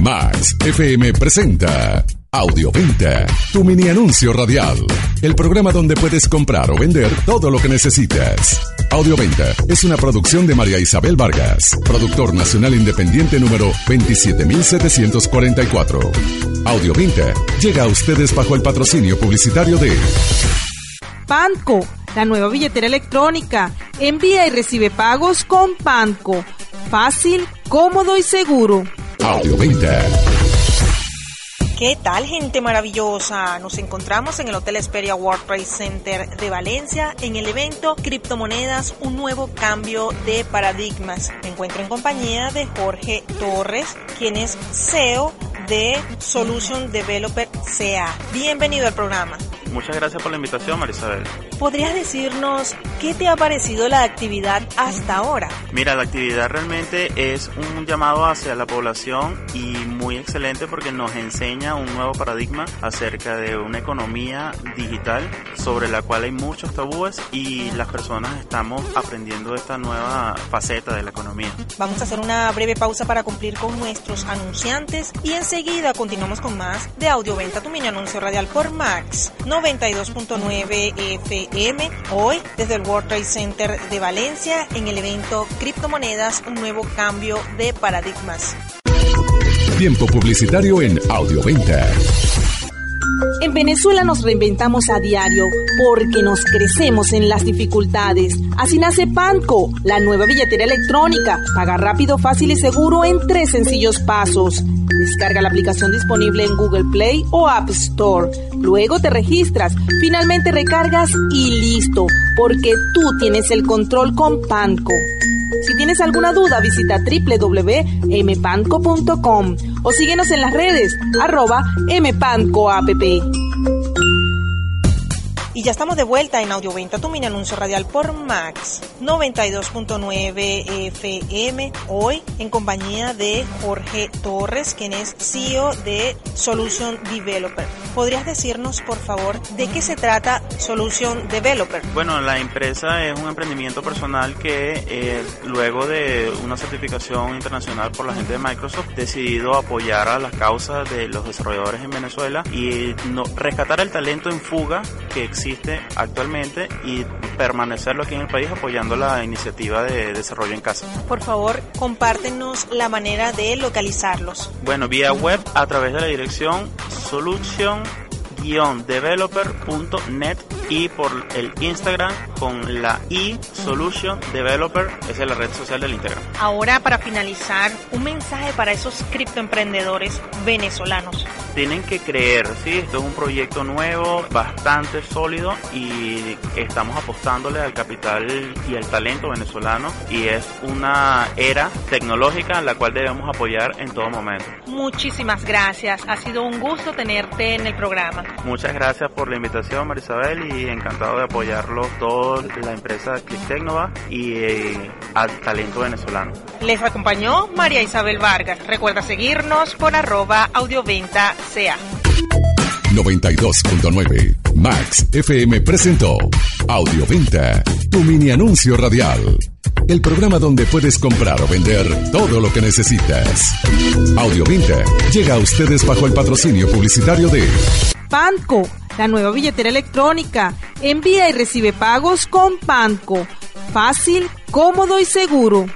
Max FM presenta Audioventa, tu mini anuncio radial. El programa donde puedes comprar o vender todo lo que necesitas. Audioventa es una producción de María Isabel Vargas, productor nacional independiente número 27744. Audioventa llega a ustedes bajo el patrocinio publicitario de Panco, la nueva billetera electrónica. Envía y recibe pagos con Panco. Fácil, cómodo y seguro. Audioventa. ¿Qué tal gente maravillosa? Nos encontramos en el Hotel Esperia World Trade Center de Valencia en el evento Criptomonedas, un nuevo cambio de paradigmas. Me encuentro en compañía de Jorge Torres, quien es CEO de Solution Developer CA. Bienvenido al programa. Muchas gracias por la invitación, Marisabel. ¿Podrías decirnos qué te ha parecido la actividad hasta ahora? Mira, la actividad realmente es un llamado hacia la población y muy excelente porque nos enseña un nuevo paradigma acerca de una economía digital sobre la cual hay muchos tabúes y las personas estamos aprendiendo esta nueva faceta de la economía. Vamos a hacer una breve pausa para cumplir con nuestros anunciantes y enseguida continuamos con más de Audioventa, tu mini anuncio radial por Max 92.9 FM. Hoy desde el World Trade Center de Valencia en el evento Criptomonedas, un nuevo cambio de paradigmas. Tiempo publicitario en Audioventa. En Venezuela nos reinventamos a diario porque nos crecemos en las dificultades. Así nace Panco, la nueva billetera electrónica. Paga rápido, fácil y seguro en tres sencillos pasos. Descarga la aplicación disponible en Google Play o App Store. Luego te registras, finalmente recargas y listo, porque tú tienes el control con Panco. Si tienes alguna duda, visita www.mpanco.com o síguenos en las redes, arroba mpancoapp. Y ya estamos de vuelta en Audioventa, tu mini anuncio radial por Max 92.9 FM. Hoy en compañía de Jorge Torres, quien es CEO de Solution Developer. ¿Podrías decirnos, por favor, de qué se trata Solution Developer? Bueno, la empresa es un emprendimiento personal que eh, luego de una certificación internacional por la gente de Microsoft decidido apoyar a las causas de los desarrolladores en Venezuela y rescatar el talento en fuga que existe actualmente y permanecerlo aquí en el país apoyando la iniciativa de desarrollo en casa. Por favor, compártenos la manera de localizarlos. Bueno, vía web a través de la dirección solution developer.net y por el Instagram con la i Solution Developer, esa es la red social del Instagram. Ahora para finalizar, un mensaje para esos criptoemprendedores venezolanos. Tienen que creer, sí, esto es un proyecto nuevo, bastante sólido y estamos apostándole al capital y al talento venezolano y es una era tecnológica en la cual debemos apoyar en todo momento. Muchísimas gracias, ha sido un gusto tenerte en el programa. Muchas gracias por la invitación, Marisabel, y encantado de apoyarlos todos, la empresa Click y eh, al talento venezolano. Les acompañó María Isabel Vargas. Recuerda seguirnos por arroba audioventa sea. 92.9 Max FM presentó Audioventa, tu mini anuncio radial. El programa donde puedes comprar o vender todo lo que necesitas. Audioventa llega a ustedes bajo el patrocinio publicitario de Panco, la nueva billetera electrónica. Envía y recibe pagos con Panco. Fácil, cómodo y seguro.